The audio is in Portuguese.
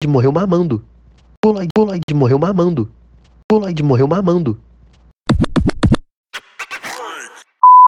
de morreu mamando. Polaid, Polaid morreu mamando. Polaid morreu mamando.